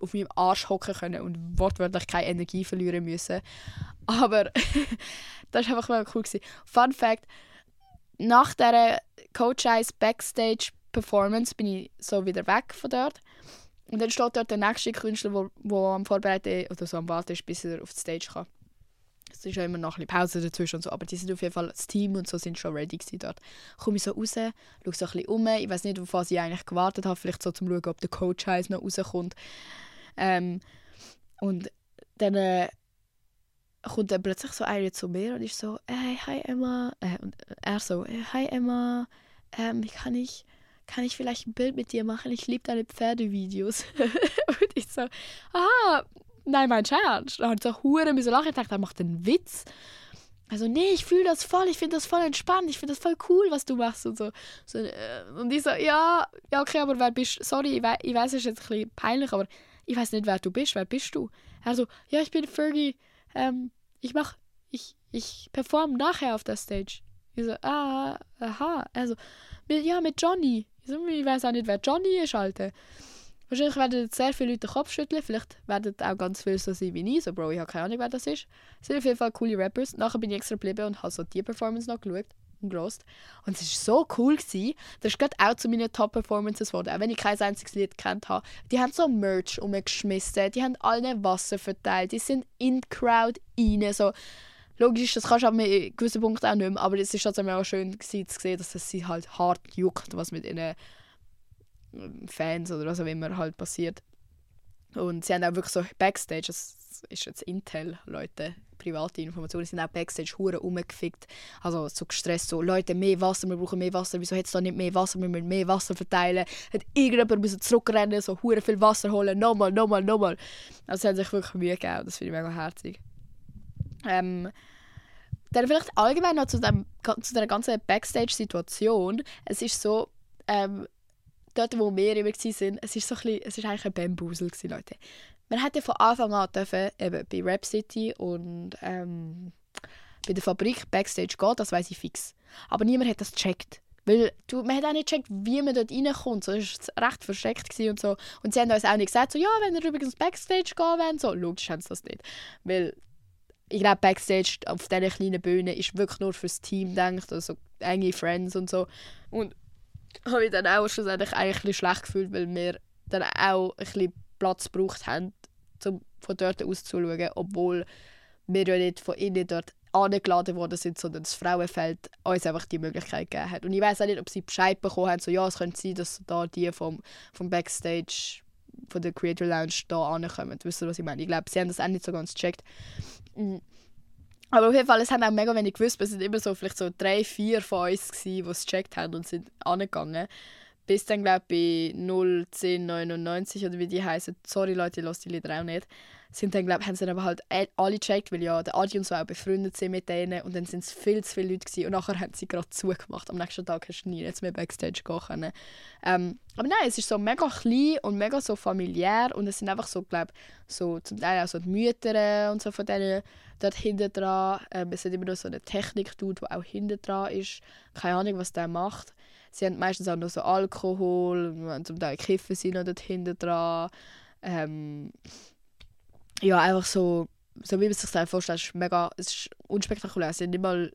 auf meinem Arsch hocken können und wortwörtlich keine Energie verlieren müssen. Aber das war einfach mal cool. Gewesen. Fun Fact, nach dieser Coach Eyes Backstage Performance bin ich so wieder weg von dort. Und dann steht dort der nächste Künstler, der am Vorbereiten oder so am Warten ist, bis er auf die Stage kann. Es ist ja immer noch ein Pause dazwischen und so, aber die sind auf jeden Fall, das Team und so sind schon ready gewesen dort. Komme ich so raus, schaue so ein bisschen um, ich weiß nicht, was ich eigentlich gewartet habe, vielleicht so zum schauen, ob der Coach heiß noch rauskommt. Ähm, und dann äh, kommt dann plötzlich so einer zu mir und ich so, hey, hi Emma, äh, und er so, hi Emma, ähm, kann ich kann ich vielleicht ein Bild mit dir machen? Ich liebe deine Pferdevideos. und ich so, aha, nein, mein Scherz. Da hat so hure müssen lachen. Ich dachte, er macht einen Witz. Also, nee, ich fühle das voll, ich finde das voll entspannt, ich finde das voll cool, was du machst und so. so äh, und ich so, ja, ja, okay, aber wer bist du? Sorry, ich, we ich weiß, es ist jetzt ein bisschen peinlich, aber ich weiß nicht, wer du bist, wer bist du? Er so, ja, ich bin Fergie, ähm, ich mach, ich, ich performe nachher auf der Stage. Ich so, ah, aha. Also, ja, mit Johnny. Ich, so, ich weiß auch nicht, wer Johnny ist, Alter. Wahrscheinlich werden sehr viele Leute den Kopf schütteln. Vielleicht werden auch ganz viele so sein wie ich. So, Bro, ich habe keine Ahnung, wer das ist. Es sind auf jeden Fall coole Rappers. Nachher bin ich extra geblieben und habe so die Performance noch geschaut und gelost. Und es war so cool. Gewesen. Das ist auch zu meinen Top-Performances geworden. Auch wenn ich kein einziges Lied kennt habe. Die haben so Merch umgeschmissen. Die haben allen Wasser verteilt. Die sind in die Crowd rein. So, logisch, das kannst du an gewissen Punkten auch nicht mehr. Aber es war trotzdem auch schön gewesen, zu sehen, dass es sie halt hart juckt, was mit ihnen Fans oder was auch immer halt passiert. Und sie haben auch wirklich so Backstage, das ist jetzt Intel, Leute, private Informationen, sind auch Backstage hure umgefickt. Also so gestresst, so Leute, mehr Wasser, wir brauchen mehr Wasser, wieso hat es da nicht mehr Wasser, wir müssen mehr Wasser verteilen. Hat irgendjemand müssen zurückrennen, so hure viel Wasser holen, nochmal, nochmal, nochmal. Also sie haben sich wirklich Mühe gegeben, das finde ich mega herzig. Ähm, dann vielleicht allgemein noch zu, dem, zu der ganzen Backstage-Situation. Es ist so, ähm, dort, wo wir immer waren, es ist so ein bisschen, es ist eigentlich ein Bambusel gewesen, Leute. Man hätte von Anfang an dürfen, eben bei Rap City und ähm, bei der Fabrik Backstage gehen, das weiß ich fix. Aber niemand hat das gecheckt. Weil du, man hat auch nicht gecheckt, wie man dort reinkommt. So, es war recht versteckt und so. Und sie haben uns auch nicht gesagt, so, ja, wenn ihr übrigens Backstage gehen wollt, so, logisch haben sie das nicht. Weil ich glaube, Backstage auf diesen kleinen Bühne ist wirklich nur fürs Team gedacht, also enge Friends und so. Und habe ich dann auch schlussendlich eigentlich schlecht gefühlt, weil wir dann auch ein bisschen Platz gebraucht haben, um von dort aus zu schauen, obwohl wir ja nicht von innen dort angeladen worden sind, sondern das Frauenfeld uns einfach die Möglichkeit gegeben hat. Und ich weiß auch nicht, ob sie Bescheid bekommen haben, so ja, es könnte sein, dass da die vom, vom Backstage von der Creator Lounge da ankommen. Wisst ihr, was ich meine? Ich glaube, sie haben das auch nicht so ganz gecheckt. Aber auf jeden Fall, es haben auch mega wenig gewusst. Es sind immer so vielleicht so drei, vier von uns, gewesen, die es gecheckt haben und sind angegangen. Bis dann, glaube ich, bei 01099 oder wie die heißen. Sorry Leute, ich lasse die Lieder auch nicht. Sind dann, glaub, haben sie dann aber halt alle gecheckt, weil ja der Adi und so auch befreundet sind mit denen und dann sind es viel zu viele Leute gewesen. und nachher haben sie gerade zugemacht. Am nächsten Tag hast du nie jetzt mehr Backstage gehen können. Ähm, aber nein, es ist so mega klein und mega so familiär und es sind einfach so, glaube so zum Teil auch so die Mütter und so von denen dort hinten dran. Ähm, es hat immer noch so eine Technik-Dude, der auch hinten dran ist. Keine Ahnung, was der macht. Sie haben meistens auch noch so Alkohol, zum Teil Kiffen sind noch dort hinten dran. Ähm, ja, einfach so, so wie man sich das vorstellt, ist mega, es ist unspektakulär. Sie haben nicht mal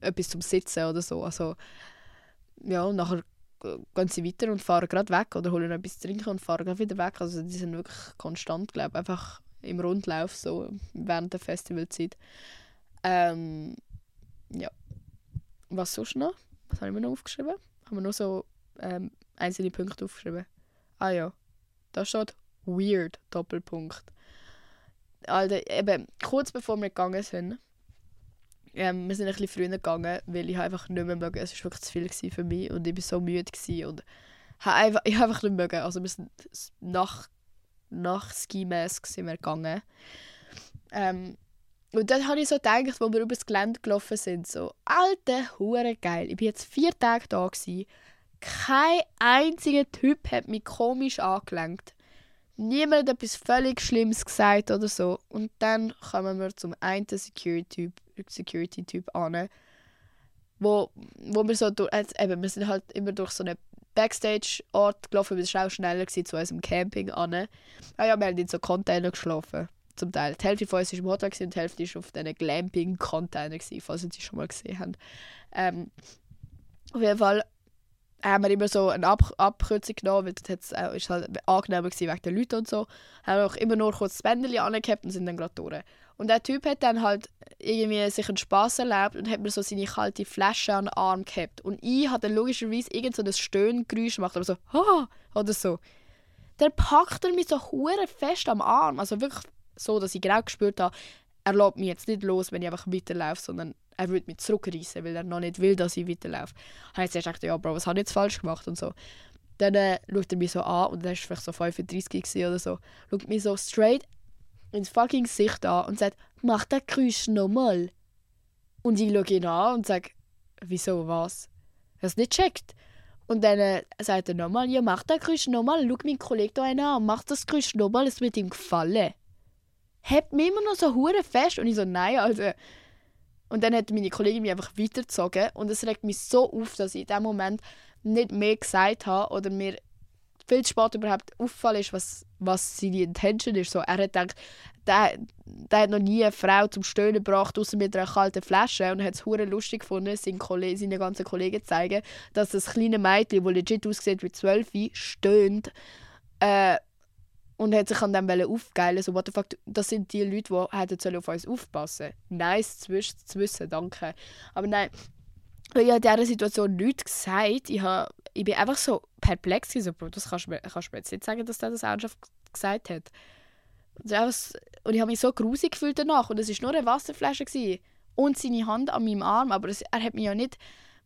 etwas zum Sitzen oder so. Also, ja, und nachher gehen sie weiter und fahren gerade weg oder holen etwas zu trinken und fahren gerade wieder weg. Also die sind wirklich konstant, glaube einfach im Rundlauf so während der Festivalzeit. Ähm, ja. Was sonst noch? Was habe ich mir noch aufgeschrieben? Haben wir noch so ähm, einzelne Punkte aufgeschrieben? Ah ja, da steht Weird, Doppelpunkt. Alter, eben, kurz bevor wir gegangen sind, ähm, wir sind ein bisschen früher gegangen, weil ich einfach nicht mehr mögen. Es war wirklich zu viel für mich und ich war so müde und einfach, ich habe einfach nicht mögen. Also wir sind nach, nach Ski Mask sind wir gegangen. Ähm, und dann habe ich so gedacht, wo wir über das Gelände gelaufen sind, so, alter Hure geil. Ich bin jetzt vier Tage da gewesen. Kein einziger Typ hat mich komisch angelenkt. Niemand hat etwas völlig Schlimmes gesagt oder so. Und dann kommen wir zum einen Security-Typ Security -Typ an, wo, wo wir so durch, also eben, wir sind halt immer durch so einen Backstage-Ort gelaufen, weil es auch schneller zu unserem Camping an. Ah ja, wir haben in so Container geschlafen, zum Teil. Die Hälfte von uns war im Hotel und die Hälfte war auf diesen Glamping-Container, falls ihr sie schon mal gesehen habt. Ähm, auf jeden Fall haben wir immer so eine Ab Abkürzung genommen, weil das äh, halt angenehmer gewesen wegen den Leuten und so. Haben auch immer nur kurz das Bändchen angehabt und sind dann gerade durch. Und der Typ hat dann halt irgendwie sich einen Spass erlebt und hat mir so seine kalte Flasche an den Arm gehabt. Und ich hatte dann logischerweise irgend so ein Stöhngeräusch gemacht, aber so, ha, oder so. Dann packt er mich so hure fest am Arm, also wirklich so, dass ich genau gespürt habe, er lässt mich jetzt nicht los, wenn ich einfach weiterlaufe, sondern er würde mich zurückreißen, weil er noch nicht will, dass ich weiterlaufe. Habe ich jetzt gedacht, ja, Bro, was habe ich jetzt falsch gemacht und so. Dann äh, schaut er mich so an und er war vielleicht so 35 oder so. Schaut mich so straight ins fucking Gesicht an und sagt, mach den Geräusch nochmal. Und ich schaue ihn an und sage, wieso, was? Er es nicht checkt. Und dann äh, sagt er nochmal, ja, mach den Geräusch nochmal, schau meinen Kollegen da an, mach das Geräusch nochmal, es wird ihm gefallen. Hebt mich immer noch so hure fest und ich so, nein, also und dann hat meine Kollegin mich einfach weitergezogen und es regt mich so auf, dass ich in dem Moment nicht mehr gesagt habe oder mir viel zu spät überhaupt auffallen ist, was, was seine Intention ist. So, er hat gedacht, der, der hat noch nie eine Frau zum Stöhnen gebracht, außer mit einer kalten Flasche und hat es hure lustig gefunden, seinen, Kollegen, seinen ganzen Kollegen zu zeigen, dass das kleine Mädchen, das legit aussieht wie 12, stöhnt. Äh, und hat sich an dem aufgeilen so what the fuck, das sind die Leute, die auf uns aufpassen Nice zu, wissen, danke. Aber nein, ich habe in dieser Situation nichts gesagt. Ich, habe, ich bin einfach so perplex. So, Bro, das kannst du, mir, kannst du mir jetzt nicht sagen, dass der das ernsthaft gesagt hat. Und ich habe mich so grusig gefühlt danach. Und es war nur eine Wasserflasche. Gewesen. Und seine Hand an meinem Arm. Aber es, er hat mich ja nicht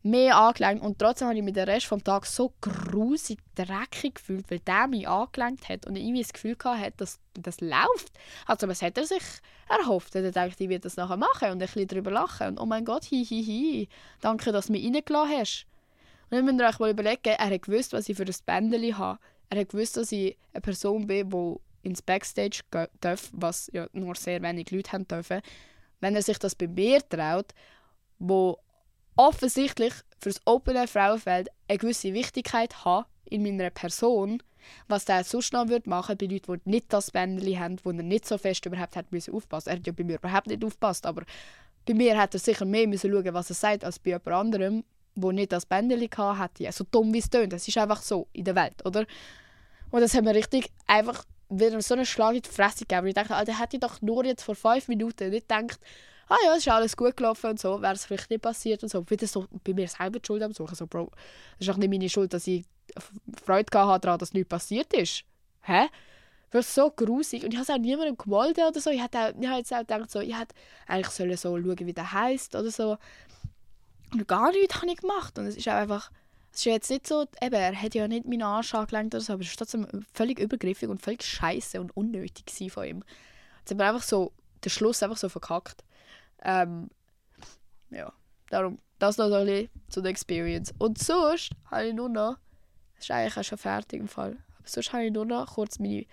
mehr angelenkt und trotzdem habe ich mich den Rest des Tages so grusig dreckig gefühlt, weil der mich angelenkt hat und ich irgendwie das Gefühl hatte, dass das läuft. Also was hat er sich erhofft? Er dachte, ich werde das nachher machen und ein bisschen darüber lachen und oh mein Gott, hi, hi, hi, danke, dass du mich reingelassen hast. Und dann müsst ihr euch mal überlegen, er hat gewusst, was ich für ein Bändchen habe. Er hat gewusst, dass ich eine Person bin, die ins Backstage darf, was ja nur sehr wenig Leute haben dürfen. Wenn er sich das bei mir traut, wo offensichtlich für das Open Air Frauenfeld eine gewisse Wichtigkeit haben in meiner Person, was der sonst noch würde machen bei Leuten, die nicht das Bändchen haben, wo er nicht so fest überhaupt hat müssen aufpassen. Er hat ja bei mir überhaupt nicht aufpasst, aber bei mir hat er sicher mehr müssen schauen, was er sagt, als bei jemand anderem, wo nicht das Bändchen hatte. So dumm wie es tönt, das ist einfach so in der Welt, oder? Und das hat mir richtig einfach wieder so einen Schlag in die Fresse gegeben. Ich dachte, Alter, hätte ich doch nur jetzt vor fünf Minuten nicht gedacht, ah ja, es ist alles gut gelaufen und so, wäre es vielleicht nicht passiert und so. Wieder so bei mir selber die Schuld am Suchen. So, Bro, es ist auch nicht meine Schuld, dass ich Freude daran daran, dass nichts passiert ist. Hä? Das ist so grusig. Und ich habe es auch niemandem gemolden oder so. Ich habe jetzt auch gedacht, so, ich hätte eigentlich sollen so schauen, wie der heißt oder so. Und gar nichts habe ich gemacht. Und es ist auch einfach, Es ist jetzt nicht so, eben, er hat ja nicht meinen Arsch angelenkt oder so, aber es war trotzdem völlig übergriffig und völlig scheiße und unnötig von ihm. Jetzt haben wir einfach so den Schluss einfach so verkackt. Ähm, ja, darum, das noch ein zu der Experience. Und sonst habe ich nur noch, das ist eigentlich auch schon fertig im Fall, aber sonst habe ich nur noch kurz meine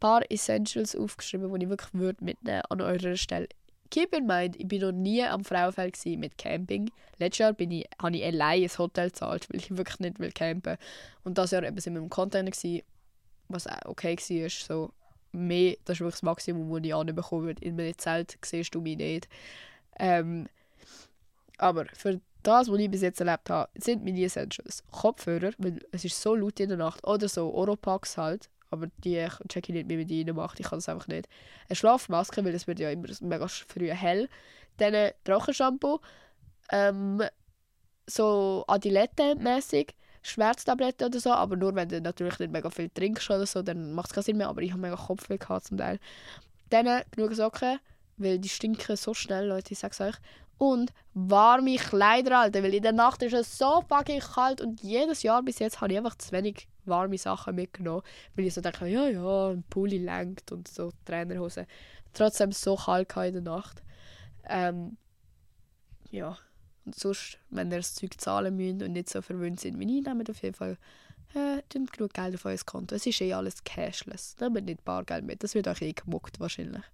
paar Essentials aufgeschrieben, die ich wirklich würde mitnehmen an eurer Stelle. Keep in mind, ich war noch nie am Frauenfeld mit Camping. Letztes Jahr bin ich, habe ich allein ein Hotel gezahlt, weil ich wirklich nicht will campen Und das Jahr eben sind wir im Container, gewesen, was auch okay war. So mehr, das ist wirklich das Maximum, das ich anbekommen würde. In meinem Zelt siehst du mich nicht. Ähm, aber für das, was ich bis jetzt erlebt habe, sind meine Essentials Kopfhörer, weil es ist so laut in der Nacht, oder so Oropax halt, aber die check ich nicht, wie man die reinmacht, ich kann das einfach nicht. Eine Schlafmaske, weil es wird ja immer mega früh hell. Dann ein Trockenshampoo, ähm, so Adilette-mäßig, Schmerztabletten oder so, aber nur wenn du natürlich nicht mega viel trinkst oder so, dann macht es keinen Sinn mehr, aber ich habe mega Kopfweh gehabt zum Teil. Dann genug Socken, weil die stinken so schnell, Leute, ich sag's euch und warme Kleider, Alter, weil in der Nacht ist es so fucking kalt und jedes Jahr bis jetzt habe ich einfach zu wenig warme Sachen mitgenommen, weil ich so denke, ja, ja, ein Pulli lenkt und so Trainerhose. Trotzdem so kalt in der Nacht. Ähm, ja, und sonst, wenn ihr das Zeug zahlen müsst und nicht so verwöhnt sind wie ich, nehmt auf jeden Fall äh, genug Geld auf euer Konto. Es ist eh alles cashless. Nehmt nicht Bargeld mit, das wird euch eh gemuckt wahrscheinlich.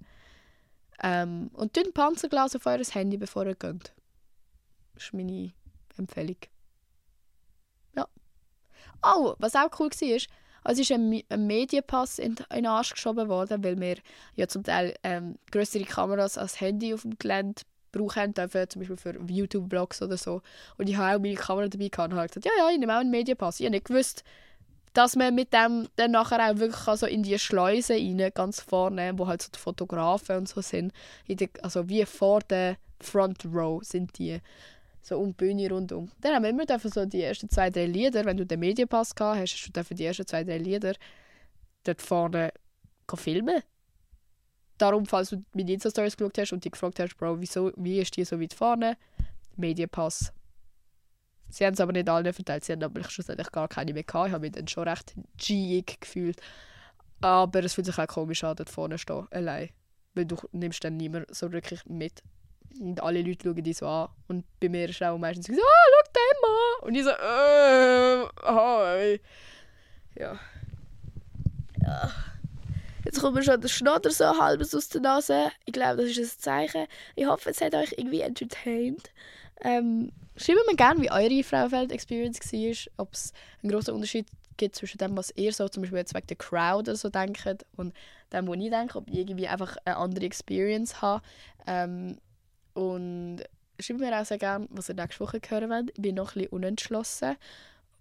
Ähm, und dünn Panzerglas auf euer Handy, bevor ihr geht. Das ist meine Empfehlung. Ja. Oh, was auch cool war, also ist ein, ein Medienpass in, in den Arsch geschoben worden, weil wir ja zum Teil ähm, größere Kameras als Handy auf dem Gelände brauchen dürfen, zum Beispiel für YouTube-Vlogs oder so. Und ich habe auch meine Kamera dabei gehabt und habe gesagt, ja, ja, ich nehme auch einen Medienpass. Ich habe nicht gewusst, dass man mit dem dann nachher auch wirklich also in die Schleuse rein, ganz vorne, wo halt so die Fotografen und so sind, der, also wie vor der Front Row sind die, so um die Bühne rundum. Dann haben wir immer so die ersten zwei, drei Lieder, wenn du den Medienpass gehabt hast, hast du dürfen die ersten zwei, drei Lieder dort vorne filmen. Darum, falls du meine Insta-Stories geschaut hast und dich gefragt hast, Bro, wieso, wie ist die so weit vorne? Medienpass Sie haben es aber nicht alle verteilt, sie haben aber schlussendlich gar keine mehr gehabt. Ich habe mich dann schon recht g gefühlt. Aber es fühlt sich auch komisch an, dort vorne stehen, allein. Weil du nimmst dann niemand so wirklich mit. Und alle Leute schauen dich so an. Und bei mir ist auch meistens so, ah, schau den an! Und ich so, äh, hi. Ja. Ja. Jetzt kommt schon der Schnodder so halbes aus der Nase. Ich glaube, das ist ein Zeichen. Ich hoffe, es hat euch irgendwie entertained. Ähm, Schreibt mir gerne, wie eure Frauenfeld-Experience war, ob es einen großen Unterschied gibt zwischen dem, was ihr so zum Beispiel jetzt wegen der Crowd oder so denkt und dem, was ich denke, ob ich irgendwie einfach eine andere Experience habe. Ähm, und schreibt mir auch sehr gerne, was ihr nächste Woche hören wollt. Ich bin noch ein bisschen unentschlossen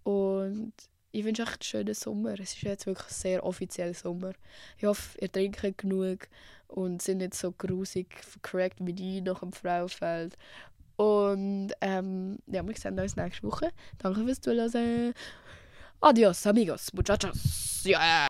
und ich wünsche euch einen schönen Sommer. Es ist jetzt wirklich sehr offiziell Sommer. Ich hoffe, ihr trinkt genug und sind nicht so grusig vercrackt wie die nach dem Frauenfeld. Und ähm, ja, wir sehen uns nächste Woche. Danke fürs Zuhören. Adios, amigos, muchachos. Yeah.